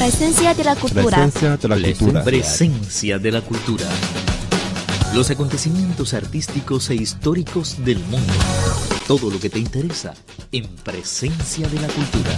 Presencia de la cultura. Presencia de la cultura. Presencia de la cultura. Los acontecimientos artísticos e históricos del mundo. Todo lo que te interesa en Presencia de la cultura.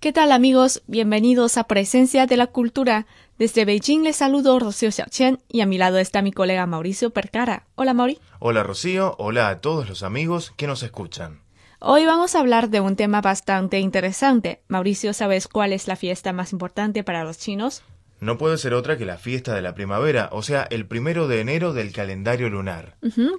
¿Qué tal amigos? Bienvenidos a Presencia de la Cultura. Desde Beijing les saludo Rocío Xiaochen y a mi lado está mi colega Mauricio Percara. Hola Mauri. Hola Rocío, hola a todos los amigos que nos escuchan. Hoy vamos a hablar de un tema bastante interesante. Mauricio, ¿sabes cuál es la fiesta más importante para los chinos? No puede ser otra que la fiesta de la primavera, o sea, el primero de enero del calendario lunar.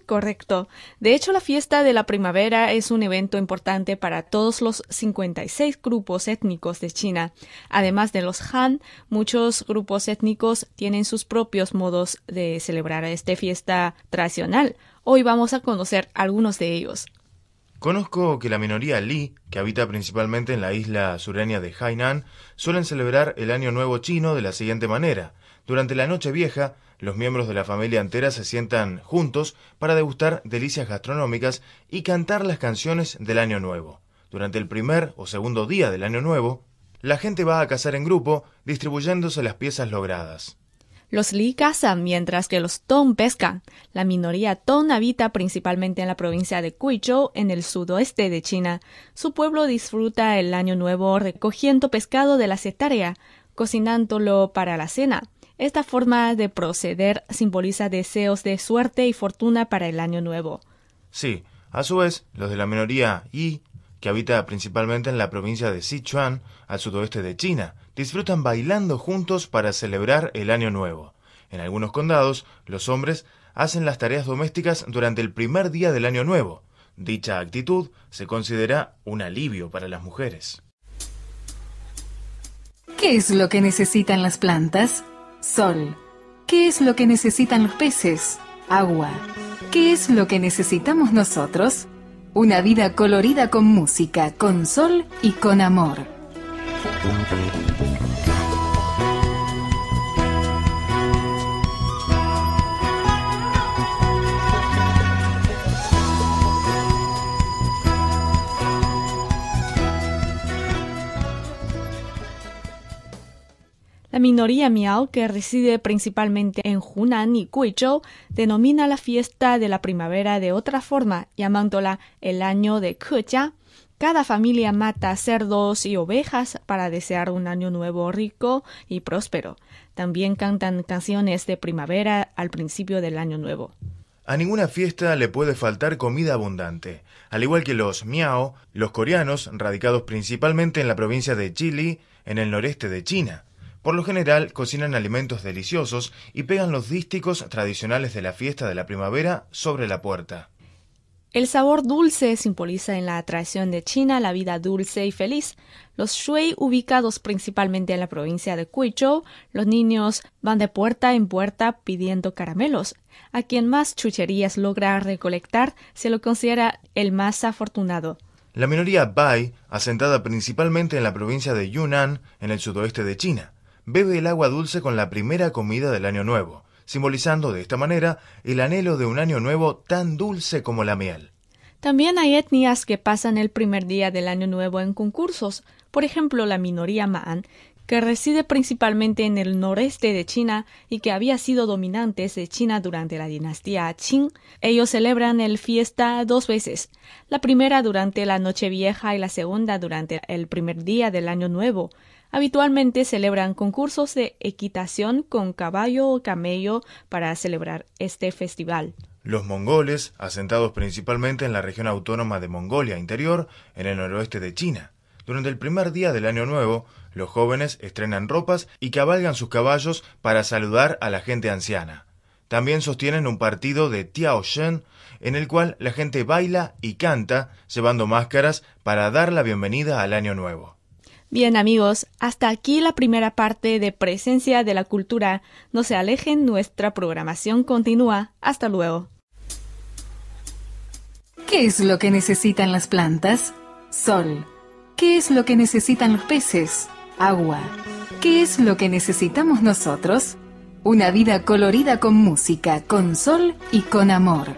Correcto. De hecho, la fiesta de la primavera es un evento importante para todos los 56 grupos étnicos de China. Además de los Han, muchos grupos étnicos tienen sus propios modos de celebrar esta fiesta tradicional. Hoy vamos a conocer algunos de ellos. Conozco que la minoría Li, que habita principalmente en la isla sureña de Hainan, suelen celebrar el Año Nuevo chino de la siguiente manera. Durante la noche vieja, los miembros de la familia entera se sientan juntos para degustar delicias gastronómicas y cantar las canciones del Año Nuevo. Durante el primer o segundo día del Año Nuevo, la gente va a cazar en grupo, distribuyéndose las piezas logradas. Los Li cazan mientras que los Tong pescan. La minoría Tong habita principalmente en la provincia de Guizhou, en el sudoeste de China. Su pueblo disfruta el año nuevo recogiendo pescado de la cetarea, cocinándolo para la cena. Esta forma de proceder simboliza deseos de suerte y fortuna para el año nuevo. Sí, a su vez, los de la minoría Yi, que habita principalmente en la provincia de Sichuan, al sudoeste de China, disfrutan bailando juntos para celebrar el Año Nuevo. En algunos condados, los hombres hacen las tareas domésticas durante el primer día del Año Nuevo. Dicha actitud se considera un alivio para las mujeres. ¿Qué es lo que necesitan las plantas? Sol. ¿Qué es lo que necesitan los peces? Agua. ¿Qué es lo que necesitamos nosotros? Una vida colorida con música, con sol y con amor. La minoría Miao, que reside principalmente en Hunan y Guizhou, denomina la fiesta de la primavera de otra forma, llamándola el año de Kejia. Cada familia mata cerdos y ovejas para desear un año nuevo rico y próspero. También cantan canciones de primavera al principio del año nuevo. A ninguna fiesta le puede faltar comida abundante. Al igual que los miao, los coreanos, radicados principalmente en la provincia de Chili, en el noreste de China. Por lo general, cocinan alimentos deliciosos y pegan los dísticos tradicionales de la fiesta de la primavera sobre la puerta. El sabor dulce simboliza en la tradición de China la vida dulce y feliz. Los shui, ubicados principalmente en la provincia de Guizhou, los niños van de puerta en puerta pidiendo caramelos. A quien más chucherías logra recolectar se lo considera el más afortunado. La minoría Bai, asentada principalmente en la provincia de Yunnan, en el sudoeste de China, bebe el agua dulce con la primera comida del año nuevo, simbolizando de esta manera el anhelo de un año nuevo tan dulce como la miel. También hay etnias que pasan el primer día del año nuevo en concursos, por ejemplo la minoría Maan, que reside principalmente en el noreste de China y que había sido dominantes de China durante la dinastía Qing. Ellos celebran el fiesta dos veces, la primera durante la Nochevieja y la segunda durante el primer día del año nuevo. Habitualmente celebran concursos de equitación con caballo o camello para celebrar este festival. Los mongoles, asentados principalmente en la región autónoma de Mongolia Interior, en el noroeste de China. Durante el primer día del Año Nuevo, los jóvenes estrenan ropas y cabalgan sus caballos para saludar a la gente anciana. También sostienen un partido de Tiao Shen, en el cual la gente baila y canta, llevando máscaras para dar la bienvenida al Año Nuevo. Bien amigos, hasta aquí la primera parte de Presencia de la Cultura. No se alejen, nuestra programación continúa. Hasta luego. ¿Qué es lo que necesitan las plantas? Sol. ¿Qué es lo que necesitan los peces? Agua. ¿Qué es lo que necesitamos nosotros? Una vida colorida con música, con sol y con amor.